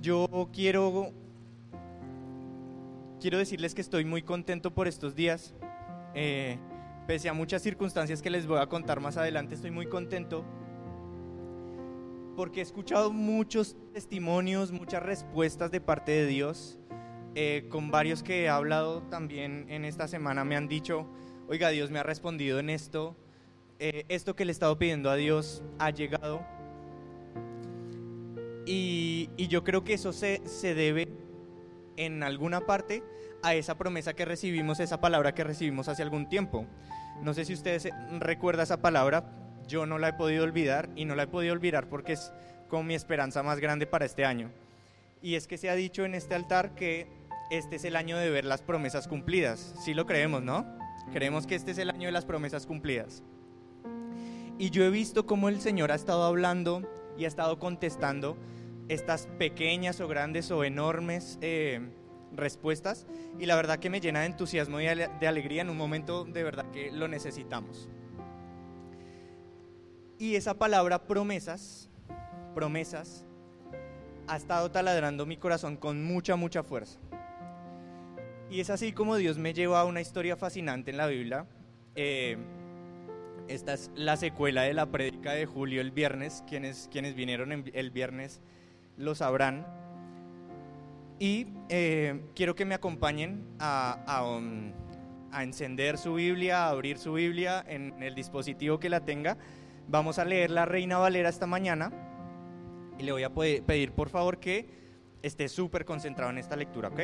yo quiero, quiero decirles que estoy muy contento por estos días. Eh, pese a muchas circunstancias que les voy a contar más adelante, estoy muy contento porque he escuchado muchos testimonios, muchas respuestas de parte de Dios. Eh, con varios que he hablado también en esta semana me han dicho, oiga, Dios me ha respondido en esto, eh, esto que le he estado pidiendo a Dios ha llegado. Y, yo creo que eso se, se debe en alguna parte a esa promesa que recibimos, esa palabra que recibimos hace algún tiempo. No sé si ustedes recuerdan esa palabra, yo no la he podido olvidar y no la he podido olvidar porque es como mi esperanza más grande para este año. Y es que se ha dicho en este altar que este es el año de ver las promesas cumplidas. Sí lo creemos, ¿no? Creemos que este es el año de las promesas cumplidas. Y yo he visto cómo el Señor ha estado hablando y ha estado contestando estas pequeñas o grandes o enormes eh, respuestas y la verdad que me llena de entusiasmo y de alegría en un momento de verdad que lo necesitamos. Y esa palabra promesas, promesas, ha estado taladrando mi corazón con mucha, mucha fuerza. Y es así como Dios me lleva a una historia fascinante en la Biblia. Eh, esta es la secuela de la prédica de Julio el viernes. Quienes, quienes vinieron el viernes lo sabrán. Y eh, quiero que me acompañen a, a, a encender su Biblia, a abrir su Biblia en el dispositivo que la tenga Vamos a leer la Reina Valera esta mañana y le voy a pedir por favor que esté súper concentrado en esta lectura, ¿ok?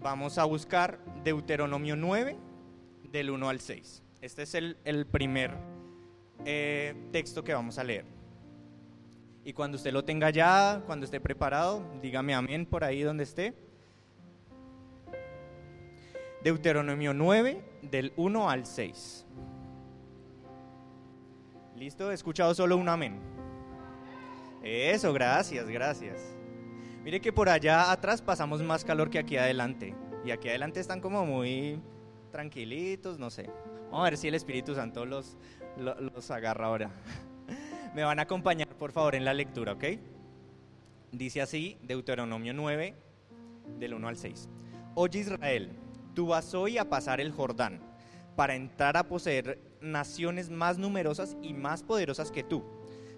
Vamos a buscar Deuteronomio 9 del 1 al 6. Este es el, primer eh, texto que vamos a leer. Y cuando usted lo tenga ya, cuando esté preparado, dígame amén por ahí donde esté. Deuteronomio 9 del 1 al 6. ¿Listo? He escuchado solo un amén. Eso, gracias, gracias. Mire que por allá atrás pasamos más calor que aquí adelante. Y aquí adelante están como muy tranquilitos, no sé. Vamos a ver si el Espíritu Santo los, los, agarra ahora. Me van a acompañar, por favor, en la lectura, ¿ok? Dice así, Deuteronomio 9, del 1 al 6. Oye Israel, tú vas hoy a pasar el Jordán para entrar a poseer naciones más numerosas y más poderosas que tú,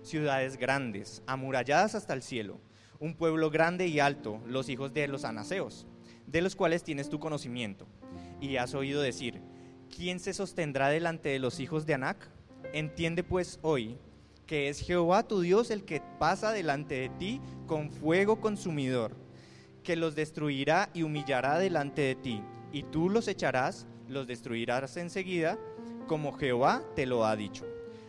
ciudades grandes, amuralladas hasta el cielo, un pueblo grande y alto, los hijos de los anaseos, de los cuales tienes tu conocimiento. Y has oído decir, ¿quién se sostendrá delante de los hijos de Anac? Entiende pues hoy que es Jehová tu Dios el que pasa delante de ti con fuego consumidor, que los destruirá y humillará delante de ti, y tú los echarás, los destruirás enseguida, como Jehová te lo ha dicho.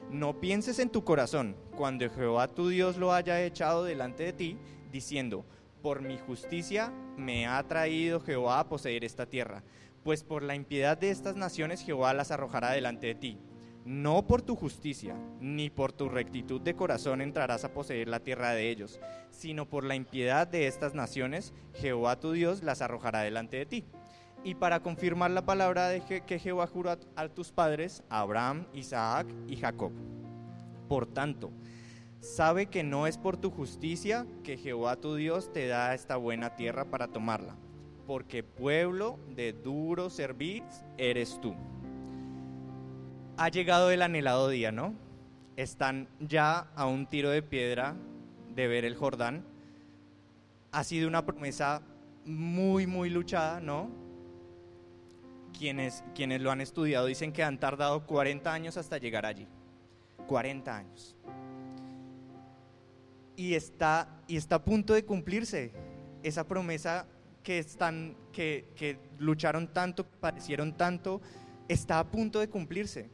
No pienses en tu corazón cuando Jehová tu Dios lo haya echado delante de ti, diciendo, por mi justicia me ha traído Jehová a poseer esta tierra, pues por la impiedad de estas naciones Jehová las arrojará delante de ti. No por tu justicia, ni por tu rectitud de corazón entrarás a poseer la tierra de ellos, sino por la impiedad de estas naciones Jehová tu Dios las arrojará delante de ti y para confirmar la palabra de que Jehová juró a tus padres, Abraham, Isaac y Jacob. Por tanto, sabe que no es por tu justicia que Jehová tu Dios te da esta buena tierra para tomarla, porque pueblo de duro servir eres tú. Ha llegado el anhelado día, ¿no? Están ya a un tiro de piedra de ver el Jordán. Ha sido una promesa muy, muy luchada, ¿no? quienes, quienes lo han estudiado dicen que han tardado 40 años hasta llegar allí. 40 años. Y está, y está a punto de cumplirse esa promesa que, están, que, que lucharon tanto, padecieron tanto, está a punto de cumplirse.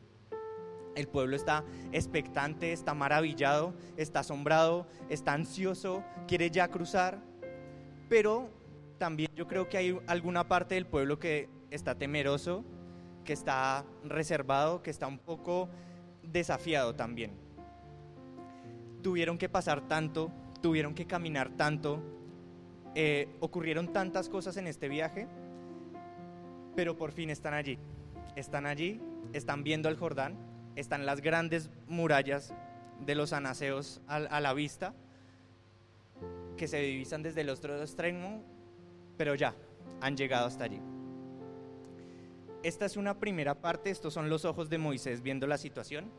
El pueblo está expectante, está maravillado, está asombrado, está ansioso, quiere ya cruzar, pero también yo creo que hay alguna parte del pueblo que está temeroso, que está reservado, que está un poco desafiado también. Tuvieron que pasar tanto, tuvieron que caminar tanto, eh, ocurrieron tantas cosas en este viaje, pero por fin están allí. Están allí, están viendo el Jordán, están las grandes murallas de los anaseos a, la vista que se divisan desde el otro extremo, pero ya, han llegado hasta allí. Esta es una primera parte, estos son los ojos de Moisés viendo la situación,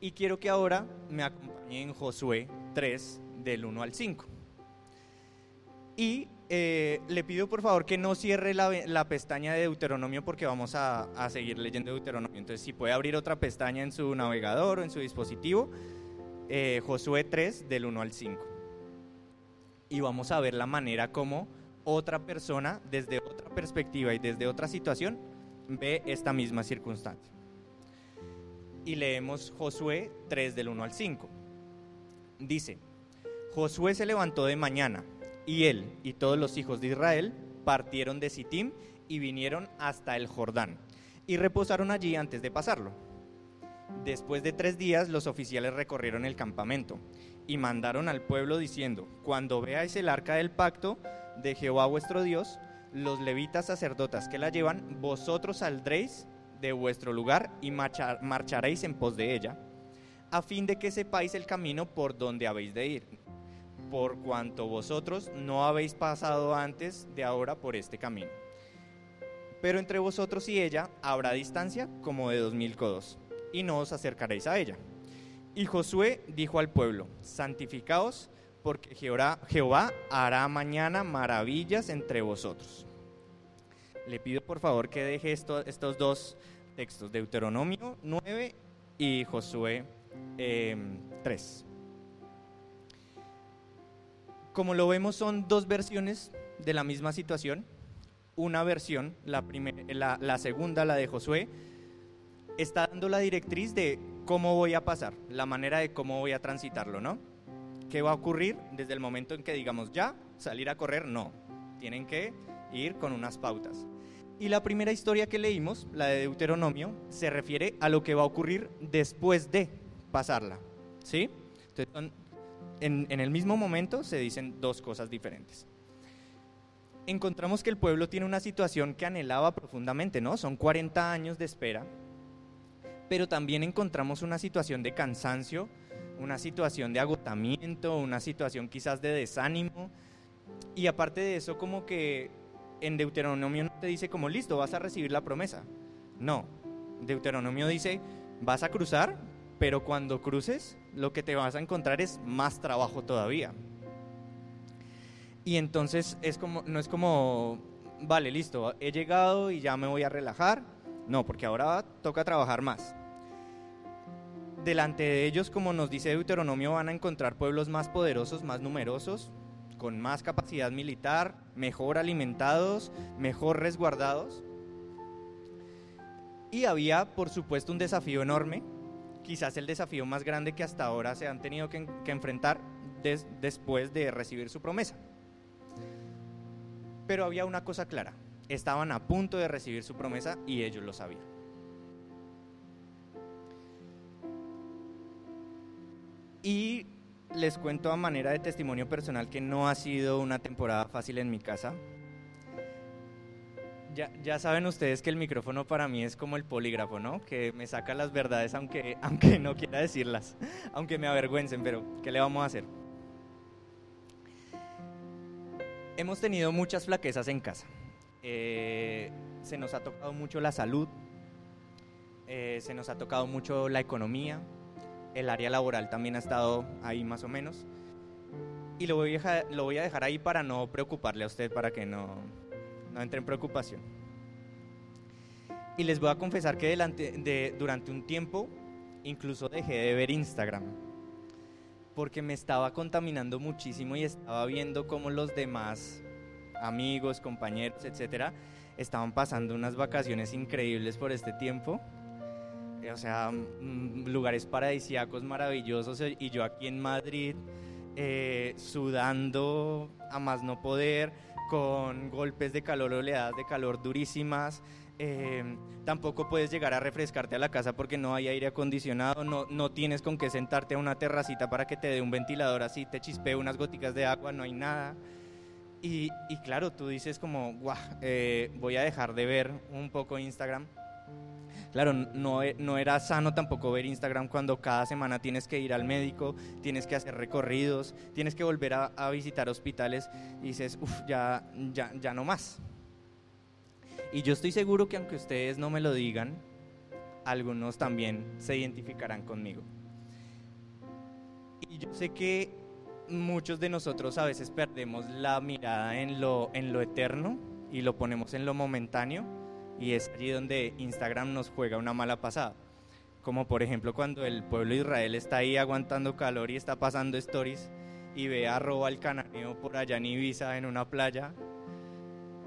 y quiero que ahora me acompañe en Josué 3, del 1 al 5. Y eh, le pido por favor que no cierre la, pestaña de Deuteronomio porque vamos a, seguir leyendo Deuteronomio. Entonces, si puede abrir otra pestaña en su navegador o en su dispositivo, eh, Josué 3, del 1 al 5. Y vamos a ver la manera como otra persona, desde otra perspectiva y desde otra situación, ve esta misma circunstancia. Y leemos Josué 3, del 1 al 5. Dice, Josué se levantó de mañana, y él y todos los hijos de Israel partieron de Sittim y vinieron hasta el Jordán, y reposaron allí antes de pasarlo. Después de tres días los oficiales recorrieron el campamento y mandaron al pueblo diciendo, cuando veáis el arca del pacto de Jehová vuestro Dios, los levitas sacerdotas que la llevan, vosotros saldréis de vuestro lugar y marcharéis en pos de ella, a fin de que sepáis el camino por donde habéis de ir por cuanto vosotros no habéis pasado antes de ahora por este camino. Pero entre vosotros y ella habrá distancia como de dos mil codos, y no os acercaréis a ella. Y Josué dijo al pueblo, santificaos, porque Jehová, hará mañana maravillas entre vosotros. Le pido por favor que deje estos dos textos, Deuteronomio 9 y Josué 3. Como lo vemos, son dos versiones de la misma situación. Una versión, la, la, segunda, la de Josué, está dando la directriz de cómo voy a pasar, la manera de cómo voy a transitarlo, ¿no? ¿Qué va a ocurrir desde el momento en que digamos ya, salir a correr? No, tienen que ir con unas pautas. Y la primera historia que leímos, la de Deuteronomio, se refiere a lo que va a ocurrir después de pasarla, ¿sí? Entonces en, el mismo momento se dicen dos cosas diferentes. Encontramos que el pueblo tiene una situación que anhelaba profundamente, ¿no? Son 40 años de espera, pero también encontramos una situación de cansancio, una situación de agotamiento, una situación quizás de desánimo, y aparte de eso como que en Deuteronomio no te dice como listo, vas a recibir la promesa. No, Deuteronomio dice, vas a cruzar, pero cuando cruces lo que te vas a encontrar es más trabajo todavía. Y entonces es como, no es como, vale, listo, he llegado y ya me voy a relajar. No, porque ahora toca trabajar más. Delante de ellos, como nos dice Deuteronomio, van a encontrar pueblos más poderosos, más numerosos, con más capacidad militar, mejor alimentados, mejor resguardados. Y había, por supuesto, un desafío enorme, quizás el desafío más grande que hasta ahora se han tenido que, enfrentar después de recibir su promesa. Pero había una cosa clara, estaban a punto de recibir su promesa y ellos lo sabían. Y les cuento a manera de testimonio personal que no ha sido una temporada fácil en mi casa. Ya, saben ustedes que el micrófono para mí es como el polígrafo, ¿no? Que me saca las verdades aunque, aunque no quiera decirlas, aunque me avergüencen, pero ¿qué le vamos a hacer? Hemos tenido muchas flaquezas en casa. Eh, se nos ha tocado mucho la salud, eh, se nos ha tocado mucho la economía, el área laboral también ha estado ahí más o menos. Y a lo voy a dejar ahí para no preocuparle a usted, para que no, no entre en preocupación. Y les voy a confesar que durante un tiempo incluso dejé de ver Instagram porque me estaba contaminando muchísimo y estaba viendo cómo los demás amigos, compañeros, etcétera, estaban pasando unas vacaciones increíbles por este tiempo. O sea, mm, lugares paradisíacos maravillosos y yo aquí en Madrid eh, sudando a más no poder con golpes de calor, oleadas de calor durísimas. Em, tampoco puedes llegar a refrescarte a la casa porque no hay aire acondicionado, no, no tienes con qué sentarte a una terracita para que te dé un ventilador así, te chispee unas goticas de agua, no hay nada. Y, y claro, tú dices como, guau, eh, voy a dejar de ver un poco Instagram. Claro, no, e, no era sano tampoco ver Instagram cuando cada semana tienes que ir al médico, tienes que hacer recorridos, tienes que volver a, visitar hospitales y dices, uff, ya, ya, ya no más. Y yo estoy seguro que aunque ustedes no me lo digan, algunos también se identificarán conmigo. Y yo sé que muchos de nosotros a veces perdemos la mirada en lo, en lo eterno y lo ponemos en lo momentáneo y es allí donde Instagram nos juega una mala pasada. Como por ejemplo cuando el pueblo de Israel está ahí aguantando calor y está pasando stories y ve arroba al cananeo por allá en Ibiza en una playa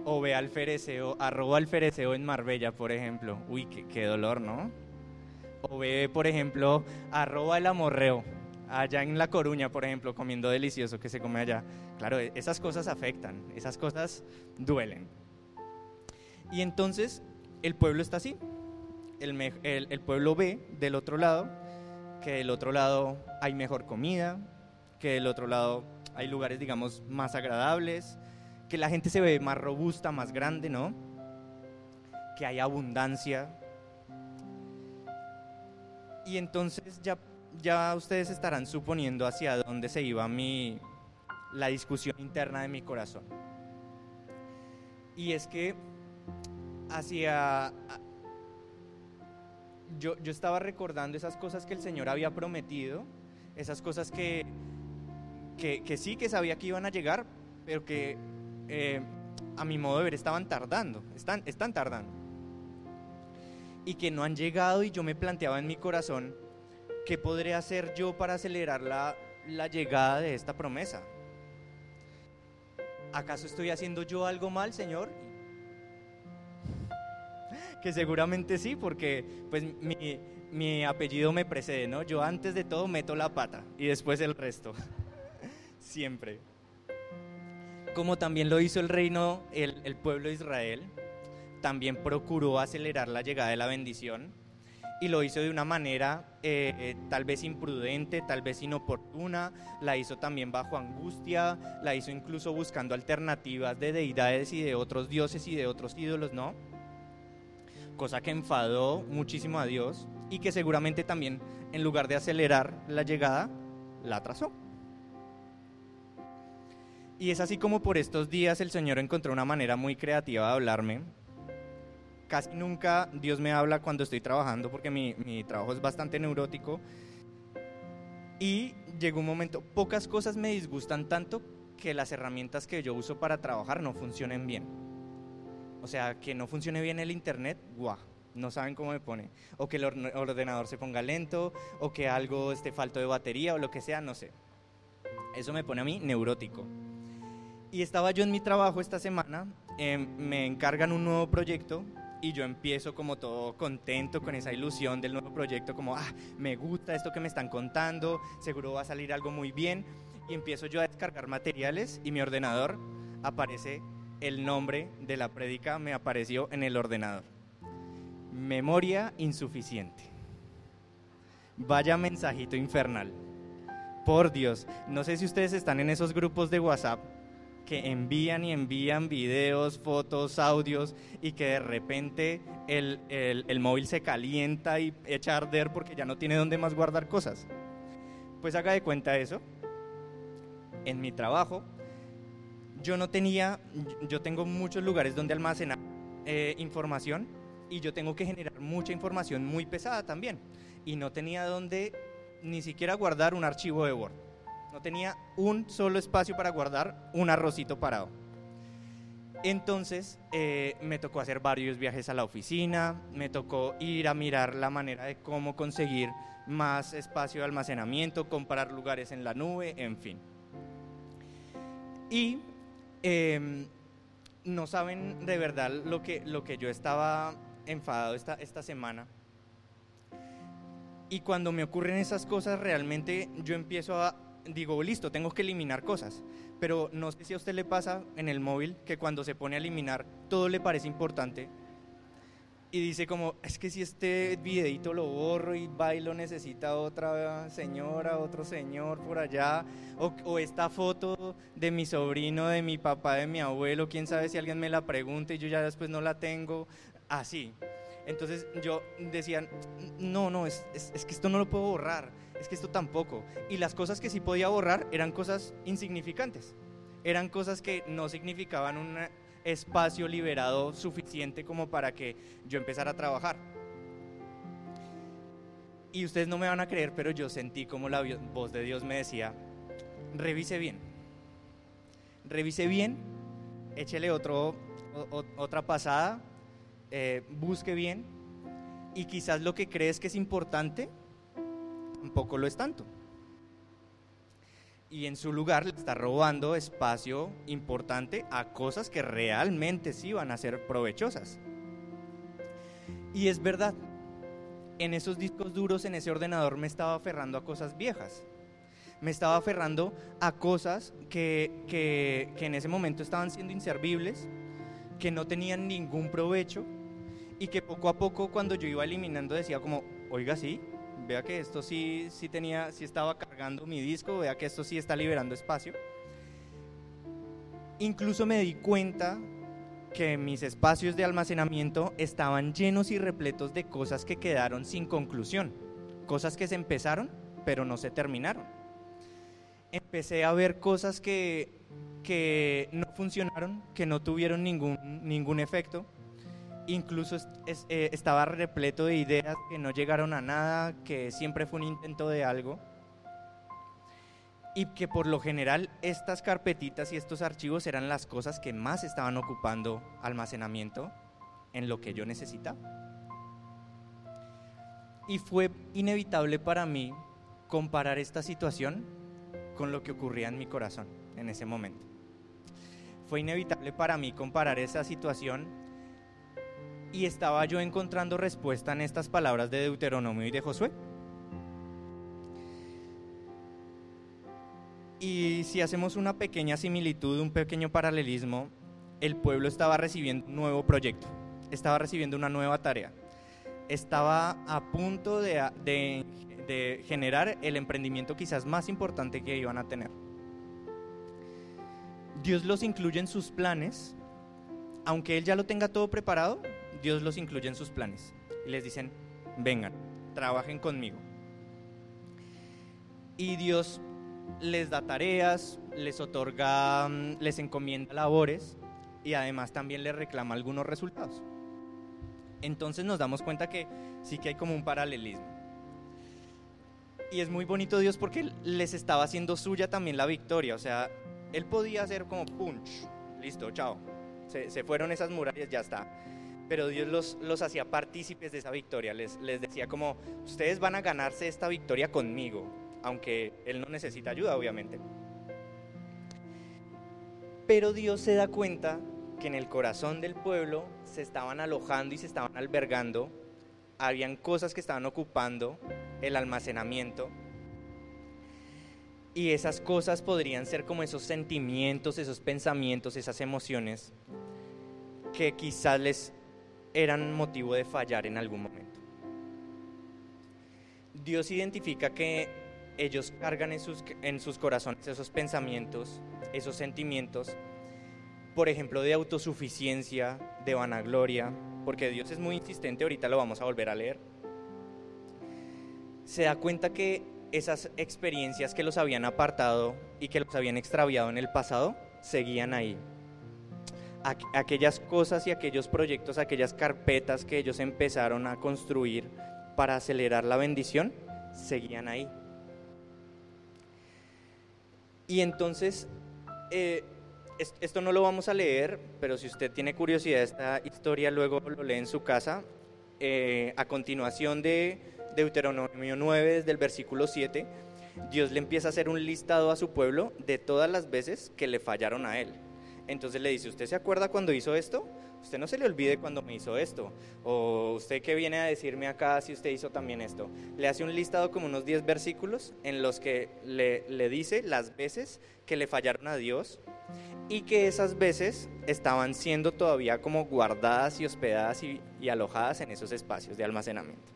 o ve al fereceo, arroba al fereceo en Marbella, por ejemplo. Uy, qué, qué dolor, ¿no? O ve, por ejemplo, arroba el amorreo, allá en La Coruña, por ejemplo, comiendo delicioso que se come allá. Claro, e, esas cosas afectan, esas cosas duelen. Y entonces el pueblo está así. El, el, pueblo ve del otro lado que del otro lado hay mejor comida, que del otro lado hay lugares, digamos, más agradables, que la gente se ve más robusta, más grande, ¿no? Que hay abundancia. Y entonces ya, ya ustedes estarán suponiendo hacia dónde se iba mi, la discusión interna de mi corazón. Y es que hacia... Yo, yo estaba recordando esas cosas que el Señor había prometido, esas cosas que, que, sí que sabía que iban a llegar, pero que eh, a mi modo de ver, estaban tardando, están, están tardando. Y que no han llegado y yo me planteaba en mi corazón, ¿qué podré hacer yo para acelerar la, la llegada de esta promesa? ¿Acaso estoy haciendo yo algo mal, Señor? Que seguramente sí, porque pues mi, mi apellido me precede, ¿no? Yo antes de todo meto la pata y después el resto. Siempre como también lo hizo el reino, el, pueblo de Israel, también procuró acelerar la llegada de la bendición y lo hizo de una manera eh, tal vez imprudente, tal vez inoportuna, la hizo también bajo angustia, la hizo incluso buscando alternativas de deidades y de otros dioses y de otros ídolos, ¿no? Cosa que enfadó muchísimo a Dios y que seguramente también en lugar de acelerar la llegada, la atrasó. Y es así como por estos días el Señor encontró una manera muy creativa de hablarme. Casi nunca Dios me habla cuando estoy trabajando porque mi, trabajo es bastante neurótico. Y llegó un momento, pocas cosas me disgustan tanto que las herramientas que yo uso para trabajar no funcionen bien. O sea, que no funcione bien el internet, guau, no saben cómo me pone. O que el ordenador se ponga lento, o que algo esté falto de batería, o lo que sea, no sé. Eso me pone a mí neurótico. Y estaba yo en mi trabajo esta semana, em, me encargan un nuevo proyecto y yo empiezo como todo contento con esa ilusión del nuevo proyecto, como, ah, me gusta esto que me están contando, seguro va a salir algo muy bien. Y empiezo yo a descargar materiales y mi ordenador aparece el nombre de la prédica, me apareció en el ordenador. Memoria insuficiente. Vaya mensajito infernal. Por Dios, no sé si ustedes están en esos grupos de WhatsApp que envían y envían videos, fotos, audios y que de repente el, el, móvil se calienta y echa a arder porque ya no tiene dónde más guardar cosas. Pues haga de cuenta eso. En mi trabajo, yo no tenía, yo tengo muchos lugares donde almacenar eh, información y yo tengo que generar mucha información muy pesada también. Y no tenía dónde ni siquiera guardar un archivo de Word. No tenía un solo espacio para guardar un arrocito parado. Entonces eh, me tocó hacer varios viajes a la oficina, me tocó ir a mirar la manera de cómo conseguir más espacio de almacenamiento, comprar lugares en la nube, en fin. Y em, no saben de verdad lo que, lo que yo estaba enfadado esta, esta semana. Y cuando me ocurren esas cosas, realmente yo empiezo a, digo, listo, tengo que eliminar cosas. Pero no sé si a usted le pasa en el móvil que cuando se pone a eliminar todo le parece importante y dice como, es que si este videito lo borro y bailo necesita otra señora, otro señor por allá, o, o, esta foto de mi sobrino, de mi papá, de mi abuelo, quién sabe si alguien me la pregunta y yo ya después no la tengo, así. Entonces yo decía, no, no, es, es, que esto no lo puedo borrar, es que esto tampoco. Y las cosas que sí podía borrar eran cosas insignificantes, eran cosas que no significaban un espacio liberado suficiente como para que yo empezara a trabajar. Y ustedes no me van a creer, pero yo sentí como la voz de Dios me decía, revise bien, revise bien, échele otro, otra pasada, eh, busque bien, y quizás lo que crees que es importante, tampoco lo es tanto. Y en su lugar le está robando espacio importante a cosas que realmente sí van a ser provechosas. Y es verdad, en esos discos duros, en ese ordenador, me estaba aferrando a cosas viejas. Me estaba aferrando a cosas que, en ese momento estaban siendo inservibles, que no tenían ningún provecho y que poco a poco cuando yo iba eliminando decía como, oiga, sí, vea que esto sí, sí tenía, sí estaba cargando mi disco, vea que esto sí está liberando espacio. Incluso me di cuenta que mis espacios de almacenamiento estaban llenos y repletos de cosas que quedaron sin conclusión, cosas que se empezaron pero no se terminaron. Empecé a ver cosas que, que no funcionaron, que no tuvieron ningún, ningún efecto. Incluso eh, estaba repleto de ideas que no llegaron a nada, que siempre fue un intento de algo y que por lo general estas carpetitas y estos archivos eran las cosas que más estaban ocupando almacenamiento en lo que yo necesitaba. Y fue inevitable para mí comparar esta situación con lo que ocurría en mi corazón en ese momento. Fue inevitable para mí comparar esa situación y estaba yo encontrando respuesta en estas palabras de Deuteronomio y de Josué. Y si hacemos una pequeña similitud, un pequeño paralelismo, el pueblo estaba recibiendo un nuevo proyecto, estaba recibiendo una nueva tarea, estaba a punto de, generar el emprendimiento quizás más importante que iban a tener. Dios los incluye en sus planes, aunque Él ya lo tenga todo preparado, Dios los incluye en sus planes y les dicen, vengan, trabajen conmigo. Y Dios les da tareas, les otorga, mm, les encomienda labores y además también les reclama algunos resultados. Entonces nos damos cuenta que sí que hay como un paralelismo. Y es muy bonito Dios porque les estaba haciendo suya también la victoria. O sea, Él podía hacer como punch, listo, chao. Se, fueron esas murallas, ya está. Pero Dios los, los hacía partícipes de esa victoria. Les, les decía como, ustedes van a ganarse esta victoria conmigo aunque él no necesita ayuda, obviamente. Pero Dios se da cuenta que en el corazón del pueblo se estaban alojando y se estaban albergando, habían cosas que estaban ocupando el almacenamiento. Y esas cosas podrían ser como esos sentimientos, esos pensamientos, esas emociones que quizás les eran motivo de fallar en algún momento. Dios identifica que ellos cargan en sus, en sus corazones esos pensamientos, esos sentimientos, por ejemplo, de autosuficiencia, de vanagloria, porque Dios es muy insistente, ahorita lo vamos a volver a leer. Se da cuenta que esas experiencias que los habían apartado y que los habían extraviado en el pasado, seguían ahí. Aquellas cosas y aquellos proyectos, aquellas carpetas que ellos empezaron a construir para acelerar la bendición, seguían ahí. Y entonces, eh, esto no lo vamos a leer, pero si usted tiene curiosidad de esta historia, luego lo lee en su casa. Eh, a continuación de Deuteronomio 9, desde el versículo 7, Dios le empieza a hacer un listado a su pueblo de todas las veces que le fallaron a él. Entonces le dice, ¿usted se acuerda cuando hizo esto? Usted no se le olvide cuando me hizo esto. O usted que viene a decirme acá si usted hizo también esto. Le hace un listado como unos 10 versículos en los que le, dice las veces que le fallaron a Dios y que esas veces estaban siendo todavía como guardadas y hospedadas y alojadas en esos espacios de almacenamiento.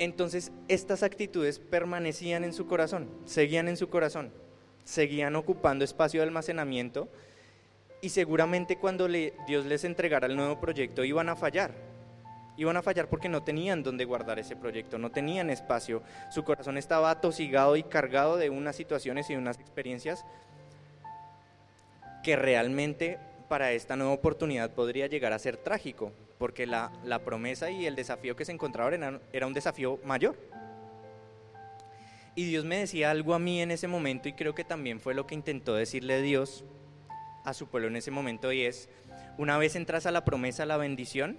Entonces estas actitudes permanecían en su corazón, seguían en su corazón, seguían ocupando espacio de almacenamiento y seguramente cuando Dios les entregara el nuevo proyecto iban a fallar. Iban a fallar porque no tenían dónde guardar ese proyecto, no tenían espacio. Su corazón estaba atosigado y cargado de unas situaciones y unas experiencias que realmente para esta nueva oportunidad podría llegar a ser trágico, porque la, promesa y el desafío que se encontraban era un desafío mayor. Y Dios me decía algo a mí en ese momento y creo que también fue lo que intentó decirle Dios a su pueblo en ese momento y es, una vez entras a la promesa, a la bendición,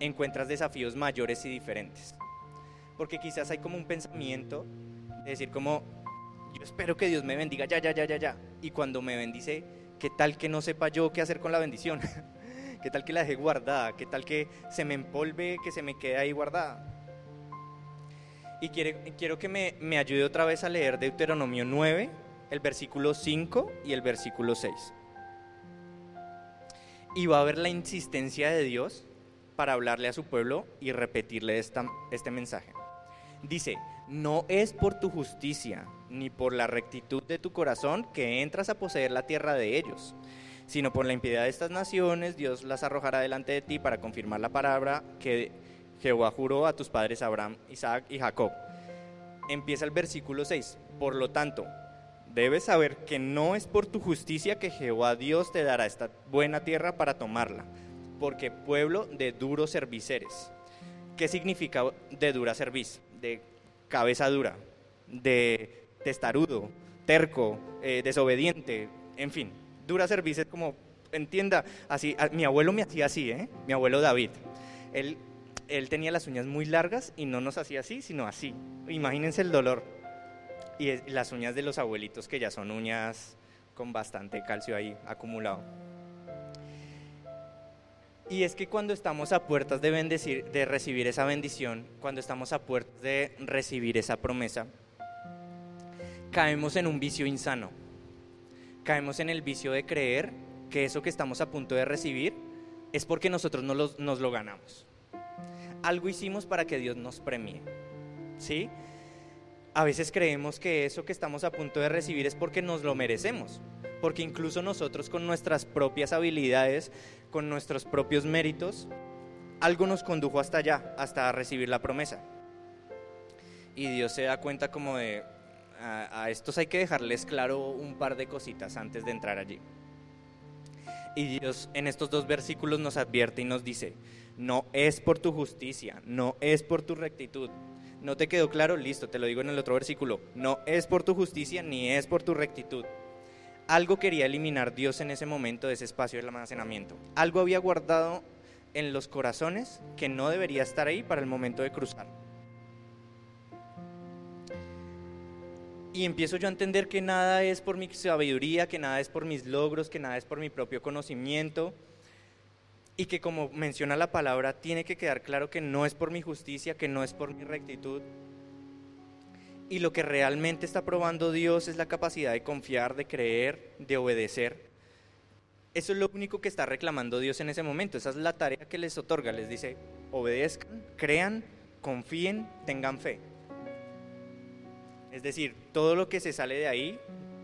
encuentras desafíos mayores y diferentes. Porque quizás hay como un pensamiento de decir como, yo espero que Dios me bendiga ya, ya, ya, ya, ya. Y cuando me bendice, ¿qué tal que no sepa yo qué hacer con la bendición? ¿Qué tal que la dejé guardada? ¿Qué tal que se me empolve, que se me quede ahí guardada? Y quiero que me, me ayude otra vez a leer Deuteronomio 9, el versículo 5 y el versículo 6. Y va a ver la insistencia de Dios para hablarle a su pueblo y repetirle esta, este mensaje. Dice, no es por tu justicia ni por la rectitud de tu corazón que entras a poseer la tierra de ellos, sino por la impiedad de estas naciones, Dios las arrojará delante de ti para confirmar la palabra que Jehová juró a tus padres Abraham, Isaac y Jacob. Empieza el versículo 6. Por lo tanto, debes saber que no es por tu justicia que Jehová Dios te dará esta buena tierra para tomarla, porque pueblo de duros serviceres. ¿Qué significa de dura cerviz? De cabeza dura, de testarudo, terco, eh, desobediente, en fin. Dura cerviz es como, entienda, así, mi abuelo me hacía así, ¿eh? mi abuelo David. Él él tenía las uñas muy largas y no nos hacía así, sino así. Imagínense el dolor. Y las uñas de los abuelitos que ya son uñas con bastante calcio ahí acumulado. Y es que cuando estamos a puertas de, recibir esa bendición, cuando estamos a puertas de recibir esa promesa, caemos en un vicio insano. Caemos en el vicio de creer que eso que estamos a punto de recibir es porque nosotros no nos lo ganamos algo hicimos para que Dios nos premie. ¿Sí? A veces creemos que eso que estamos a punto de recibir es porque nos lo merecemos, porque incluso nosotros con nuestras propias habilidades, con nuestros propios méritos, algo nos condujo hasta allá, hasta recibir la promesa. Y Dios se da cuenta como de, a, a estos hay que dejarles claro un par de cositas antes de entrar allí. Y Dios en estos dos versículos nos advierte y nos dice, no es por tu justicia, no es por tu rectitud. ¿No te quedó claro? Listo, te lo digo en el otro versículo. No es por tu justicia ni es por tu rectitud. Algo quería eliminar Dios en ese momento de ese espacio del almacenamiento. Algo había guardado en los corazones que no debería estar ahí para el momento de cruzar. Y empiezo yo a entender que nada es por mi sabiduría, que nada es por mis logros, que nada es por mi propio conocimiento, y que como menciona la palabra, tiene que quedar claro que no es por mi justicia, que no es por mi rectitud. Y lo que realmente está probando Dios es la capacidad de confiar, de creer, de obedecer. Eso es lo único que está reclamando Dios en ese momento. Esa es la tarea que les otorga. Les dice, obedezcan, crean, confíen, tengan fe. Es decir, todo lo que se sale de ahí,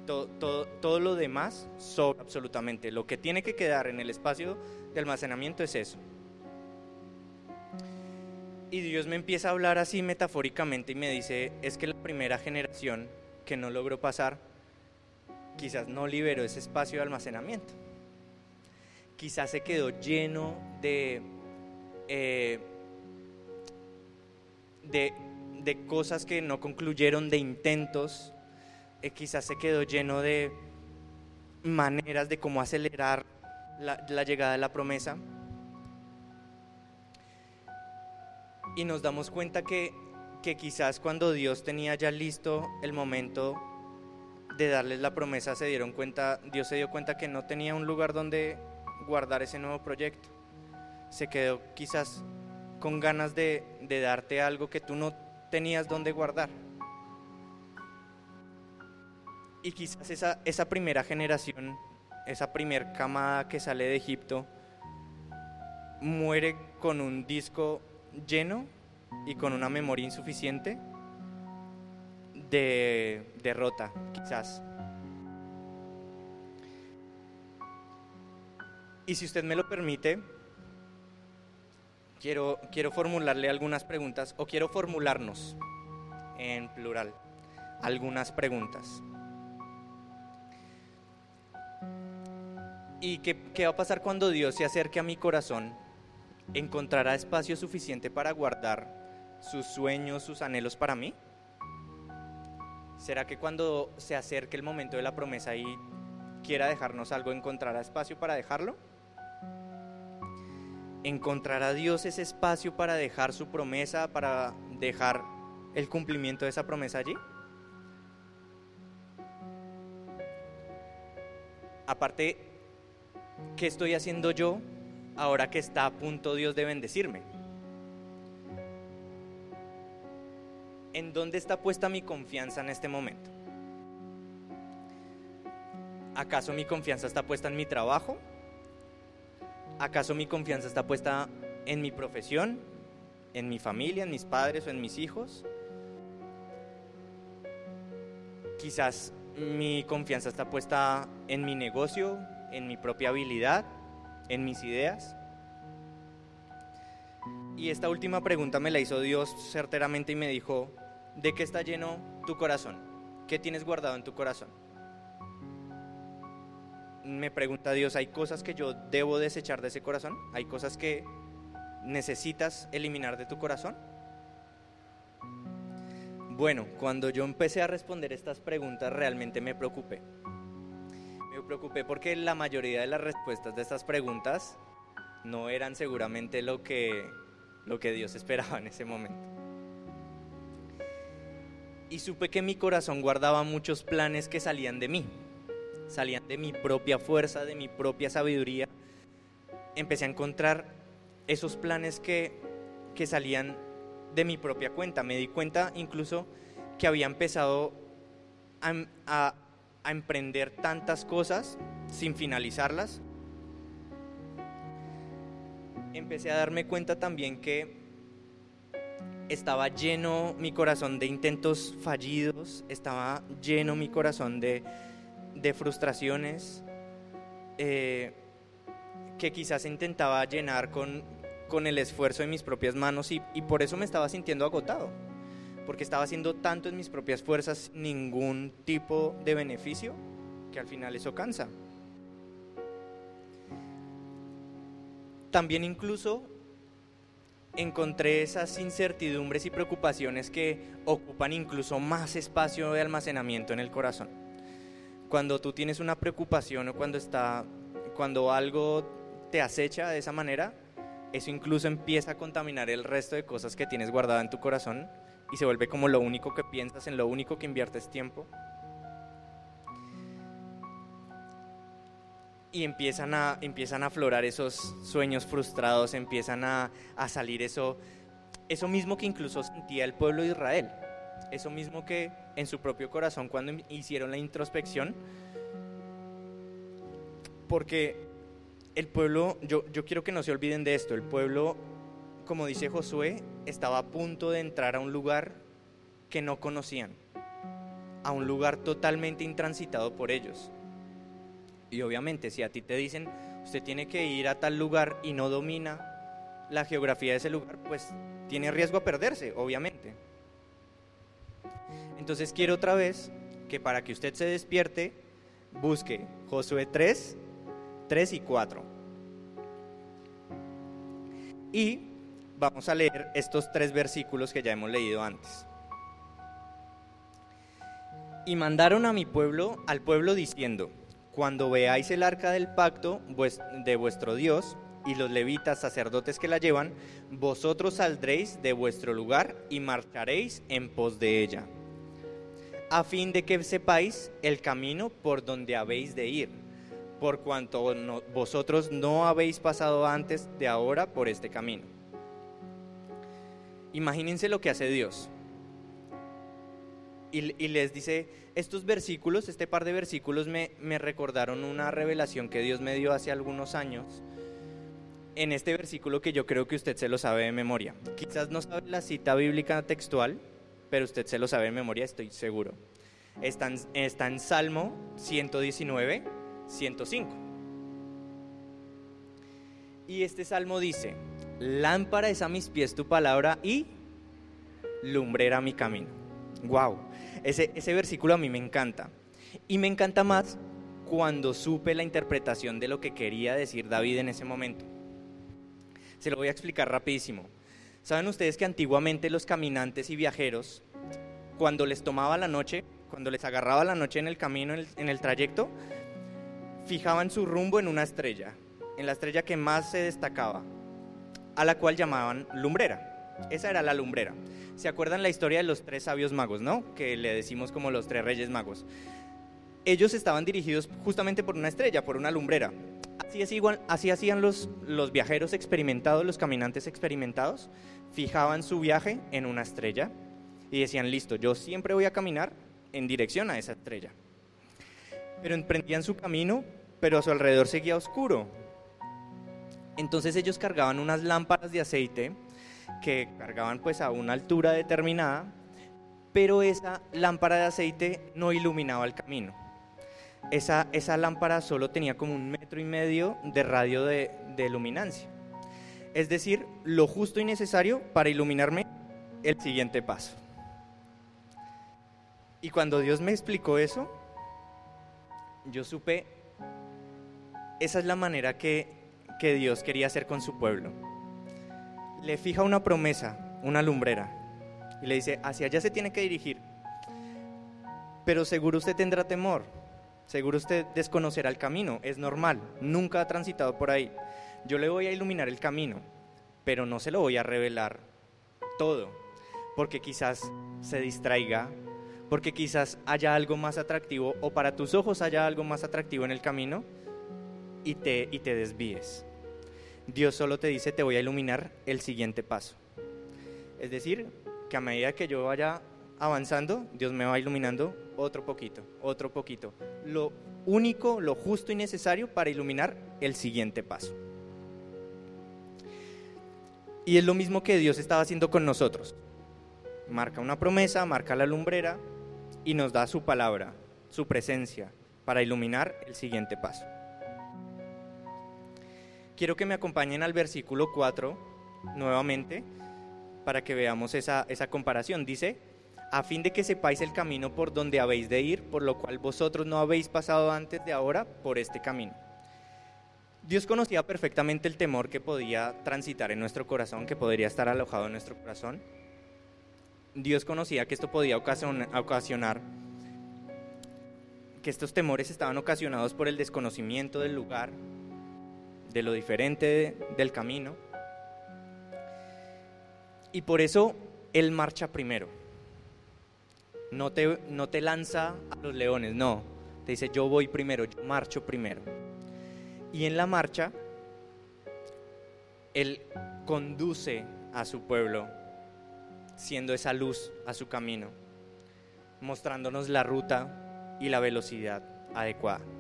todo, lo demás sobra absolutamente. Lo que tiene que quedar en el espacio de almacenamiento es eso. Y Dios me empieza a hablar así metafóricamente y me dice, es que la primera generación que no logró pasar, quizás no liberó ese espacio de almacenamiento. Quizás se quedó lleno de, eh, de, de, cosas que no concluyeron, de intentos. Eh, quizás se quedó lleno de maneras de cómo acelerar la, llegada de la promesa. Y nos damos cuenta que, quizás cuando Dios tenía ya listo el momento de darles la promesa, se dieron cuenta, Dios se dio cuenta que no tenía un lugar donde guardar ese nuevo proyecto. Se quedó quizás con ganas de darte algo que tú no tenías donde guardar. Y quizás esa, esa primera generación esa primer camada que sale de Egipto, muere con un disco lleno y con una memoria insuficiente de derrota, quizás. Y si usted me lo permite, quiero, quiero formularle algunas preguntas, o quiero formularnos en plural, algunas preguntas. ¿Y qué, qué va a pasar cuando Dios se acerque a mi corazón? ¿Encontrará espacio suficiente para guardar sus sueños, sus anhelos para mí? ¿Será que cuando se acerque el momento de la promesa y quiera dejarnos algo, encontrará espacio para dejarlo? ¿Encontrará Dios ese espacio para dejar su promesa, para dejar el cumplimiento de esa promesa allí? Aparte, ¿qué estoy haciendo yo ahora que está a punto Dios de bendecirme? ¿En dónde está puesta mi confianza en este momento? ¿Acaso mi confianza está puesta en mi trabajo? ¿Acaso mi confianza está puesta en mi profesión, en mi familia, en mis padres o en mis hijos? Quizás mi confianza está puesta en mi negocio, en mi propia habilidad, en mis ideas. Y esta última pregunta me la hizo Dios certeramente y me dijo, ¿de qué está lleno tu corazón? ¿Qué tienes guardado en tu corazón? Me pregunta Dios, ¿hay cosas que yo debo desechar de ese corazón? ¿Hay cosas que necesitas eliminar de tu corazón? Bueno, cuando yo empecé a responder estas preguntas realmente me preocupé. Preocupé porque la mayoría de las respuestas de estas preguntas no eran seguramente lo que, lo que Dios esperaba en ese momento y supe que mi corazón guardaba muchos planes que salían de mí, salían de mi propia fuerza, de mi propia sabiduría. Empecé a encontrar esos planes que, que salían de mi propia cuenta. Me di cuenta incluso que había empezado a, a emprender tantas cosas sin finalizarlas. Empecé a darme cuenta también que estaba lleno mi corazón de intentos fallidos, estaba lleno mi corazón de, frustraciones eh, que quizás intentaba llenar con, con, el esfuerzo de mis propias manos y por eso me estaba sintiendo agotado, porque estaba haciendo tanto en mis propias fuerzas ningún tipo de beneficio que al final eso cansa. También incluso encontré esas incertidumbres y preocupaciones que ocupan incluso más espacio de almacenamiento en el corazón. Cuando tú tienes una preocupación o cuando está cuando algo te acecha de esa manera, eso incluso empieza a contaminar el resto de cosas que tienes guardada en tu corazón y se vuelve como lo único que piensas, en lo único que inviertes tiempo. y empiezan a, empiezan a aflorar esos sueños frustrados, empiezan a, a salir eso, eso mismo que incluso sentía el pueblo de Israel, eso mismo que en su propio corazón cuando hicieron la introspección, porque el pueblo, yo, yo quiero que no se olviden de esto, el pueblo, como dice Josué, estaba a punto de entrar a un lugar que no conocían, a un lugar totalmente intransitado por ellos. Y obviamente si a ti te dicen, usted tiene que ir a tal lugar y no domina la geografía de ese lugar, pues tiene riesgo a perderse, obviamente. Entonces quiero otra vez que para que usted se despierte, busque Josué 3, 3 y 4. Y vamos a leer estos tres versículos que ya hemos leído antes. Y mandaron a mi pueblo, al pueblo diciendo, cuando veáis el arca del pacto de vuestro Dios y los levitas sacerdotes que la llevan, vosotros saldréis de vuestro lugar y marcharéis en pos de ella, a fin de que sepáis el camino por donde habéis de ir, por cuanto vosotros no habéis pasado antes de ahora por este camino. Imagínense lo que hace Dios y, les dice, estos versículos, este par de versículos me, me recordaron una revelación que Dios me dio hace algunos años en este versículo que yo creo que usted se lo sabe de memoria. Quizás no sabe la cita bíblica textual, pero usted se lo sabe de memoria, estoy seguro. Está en, está en Salmo 119, 105. Y este salmo dice, lámpara es a mis pies tu palabra y lumbrera mi camino. Wow, ese, versículo a mí me encanta. Y me encanta más cuando supe la interpretación de lo que quería decir David en ese momento. Se lo voy a explicar rapidísimo. ¿Saben ustedes que antiguamente los caminantes y viajeros, cuando les tomaba la noche, cuando les agarraba la noche en el camino, en el, trayecto, fijaban su rumbo en una estrella, en la estrella que más se destacaba, a la cual llamaban lumbrera. Esa era la lumbrera. ¿Se acuerdan la historia de los tres sabios magos, no? Que le decimos como los tres reyes magos. Ellos estaban dirigidos justamente por una estrella, por una lumbrera. Así, es igual, así hacían los, los viajeros experimentados, los caminantes experimentados, fijaban su viaje en una estrella y decían, listo, yo siempre voy a caminar en dirección a esa estrella. Pero emprendían su camino, pero a su alrededor seguía oscuro. Entonces ellos cargaban unas lámparas de aceite que cargaban pues a una altura determinada, pero esa lámpara de aceite no iluminaba el camino. Esa, esa lámpara solo tenía como un metro y medio de radio de, de luminancia. Es decir, lo justo y necesario para iluminarme el siguiente paso. Y cuando Dios me explicó eso, yo supe, esa es la manera que, Dios quería hacer con su pueblo. Le fija una promesa, una lumbrera, y le dice, hacia allá se tiene que dirigir. Pero seguro usted tendrá temor, seguro usted desconocerá el camino, es normal, nunca ha transitado por ahí. Yo le voy a iluminar el camino, pero no se lo voy a revelar todo, porque quizás se distraiga, porque quizás haya algo más atractivo o para tus ojos haya algo más atractivo en el camino y te, y te desvíes. Dios solo te dice, te voy a iluminar el siguiente paso. Es decir, que a medida que yo vaya avanzando, Dios me va iluminando otro poquito, otro poquito. Lo único, lo justo y necesario para iluminar el siguiente paso. Y es lo mismo que Dios estaba haciendo con nosotros. Marca una promesa, marca la lumbrera y nos da su palabra, su presencia, para iluminar el siguiente paso. Quiero que me acompañen al versículo 4 nuevamente para que veamos esa, esa comparación. Dice, a fin de que sepáis el camino por donde habéis de ir, por lo cual vosotros no habéis pasado antes de ahora por este camino. Dios conocía perfectamente el temor que podía transitar en nuestro corazón, que podría estar alojado en nuestro corazón. Dios conocía que esto podía ocasionar, que estos temores estaban ocasionados por el desconocimiento del lugar, de lo diferente del camino. Y por eso Él marcha primero. No te, no te lanza a los leones, no. Te dice, yo voy primero, yo marcho primero. Y en la marcha, Él conduce a su pueblo, siendo esa luz a su camino, mostrándonos la ruta y la velocidad adecuada.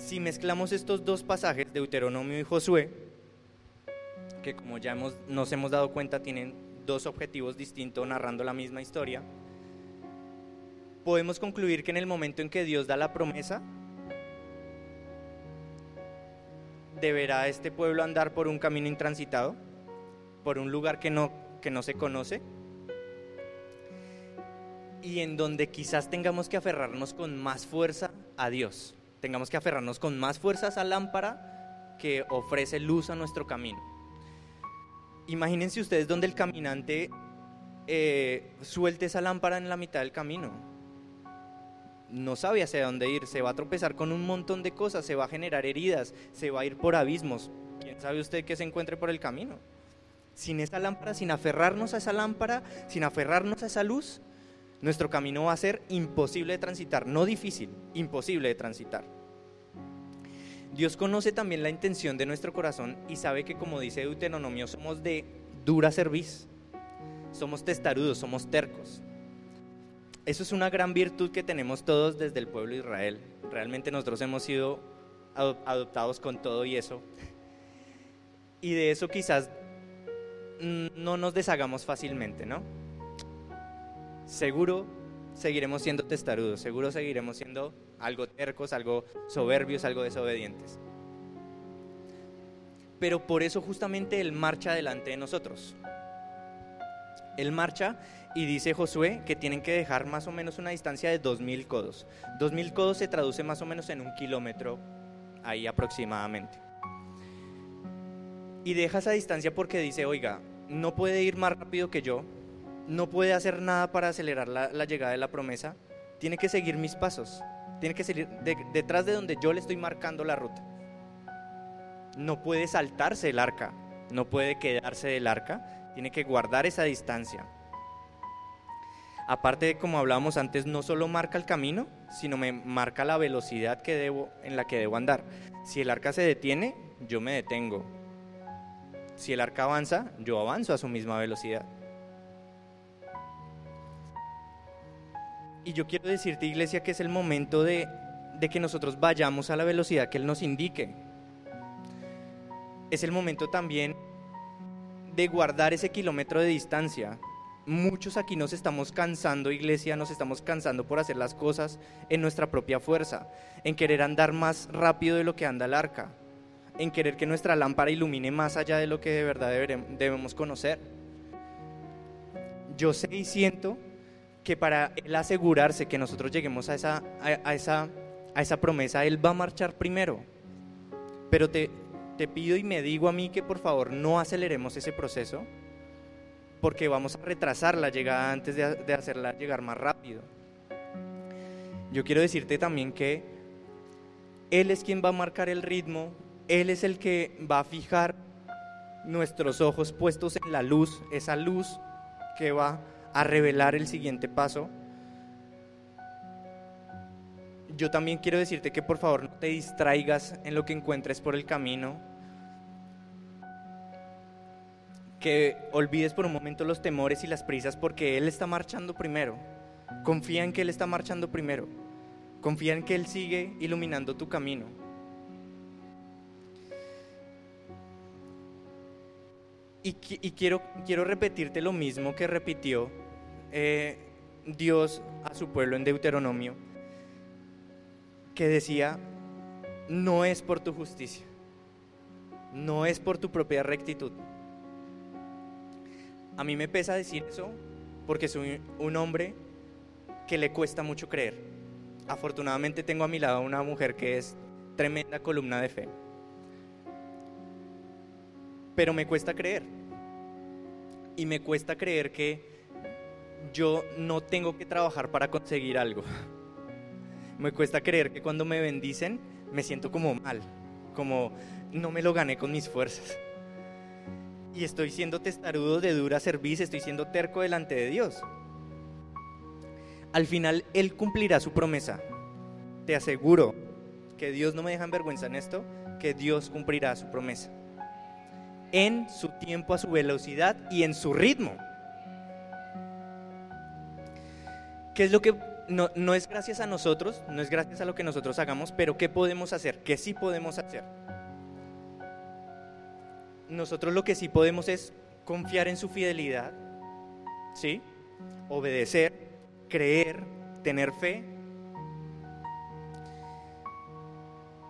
Si mezclamos estos dos pasajes, de Deuteronomio y Josué, que como ya hemos, nos hemos dado cuenta tienen dos objetivos distintos narrando la misma historia, podemos concluir que en el momento en que Dios da la promesa, deberá este pueblo andar por un camino intransitado, por un lugar que no, que no se conoce, y en donde quizás tengamos que aferrarnos con más fuerza a Dios, tengamos que aferrarnos con más fuerza a esa lámpara que ofrece luz a nuestro camino. Imagínense ustedes donde el caminante eh, suelte esa lámpara en la mitad del camino no sabe hacia dónde ir, se va a tropezar con un montón de cosas, se va a generar heridas, se va a ir por abismos. ¿Quién sabe usted que se encuentre por el camino? Sin esa lámpara, sin aferrarnos a esa lámpara, sin aferrarnos a esa luz, nuestro camino va a ser imposible de transitar, no difícil, imposible de transitar. Dios conoce también la intención de nuestro corazón y sabe que como dice Deuteronomio somos de dura cerviz, somos testarudos, somos tercos. Eso es una gran virtud que tenemos todos desde el pueblo de Israel. Realmente nosotros hemos sido adoptados con todo y eso. Y de eso quizás no nos deshagamos fácilmente, ¿no? Seguro seguiremos siendo testarudos, seguro seguiremos siendo algo tercos, algo soberbios, algo desobedientes. Pero por eso justamente Él marcha delante de nosotros. Él marcha y dice Josué que tienen que dejar más o menos una distancia de 2.000 codos. 2.000 codos se traduce más o menos en un kilómetro ahí aproximadamente. Y deja esa distancia porque dice, oiga, no puede ir más rápido que yo, no puede hacer nada para acelerar la, llegada de la promesa, tiene que seguir mis pasos, tiene que seguir detrás de donde yo le estoy marcando la ruta. No puede saltarse el arca, no puede quedarse del arca, tiene que guardar esa distancia. Aparte, como hablábamos antes, no solo marca el camino, sino me marca la velocidad que debo, en la que debo andar. Si el arca se detiene, yo me detengo. Si el arca avanza, yo avanzo a su misma velocidad. Y yo quiero decirte, iglesia, que es el momento de, de que nosotros vayamos a la velocidad que Él nos indique. Es el momento también de guardar ese kilómetro de distancia. Muchos aquí nos estamos cansando, iglesia, nos estamos cansando por hacer las cosas en nuestra propia fuerza, en querer andar más rápido de lo que anda el arca, en querer que nuestra lámpara ilumine más allá de lo que de verdad debemos conocer. Yo sé y siento que para él asegurarse que nosotros lleguemos a esa, a, esa, a esa promesa, Él va a marchar primero. Pero te, te pido y me digo a mí que por favor no aceleremos ese proceso, porque vamos a retrasar la llegada antes de, de hacerla llegar más rápido. Yo quiero decirte también que Él es quien va a marcar el ritmo, Él es el que va a fijar nuestros ojos puestos en la luz, esa luz que va a revelar el siguiente paso, yo también quiero decirte que por favor no te distraigas en lo que encuentres por el camino, que olvides por un momento los temores y las prisas porque Él está marchando primero. Confía en que Él está marchando primero. Confía en que Él sigue iluminando tu camino. Y, quiero, repetirte lo mismo que repitió eh, Dios a su pueblo en Deuteronomio, que decía, no es por tu justicia, no es por tu propia rectitud. A mí me pesa decir eso porque soy un hombre que le cuesta mucho creer. Afortunadamente tengo a mi lado una mujer que es tremenda columna de fe. Pero me cuesta creer. Y me cuesta creer que yo no tengo que trabajar para conseguir algo. Me cuesta creer que cuando me bendicen me siento como mal, como no me lo gané con mis fuerzas. Y estoy siendo testarudo de dura servicio, estoy siendo terco delante de Dios. Al final Él cumplirá su promesa. Te aseguro que Dios no me deja en vergüenza en esto, que Dios cumplirá su promesa. En su tiempo, a su velocidad y en su ritmo. ¿Qué es lo que no, no, es gracias a nosotros, no es gracias a lo que nosotros hagamos, pero qué podemos hacer? ¿Qué sí podemos hacer? Nosotros lo que sí podemos es confiar en su fidelidad, ¿sí? Obedecer, creer, tener fe.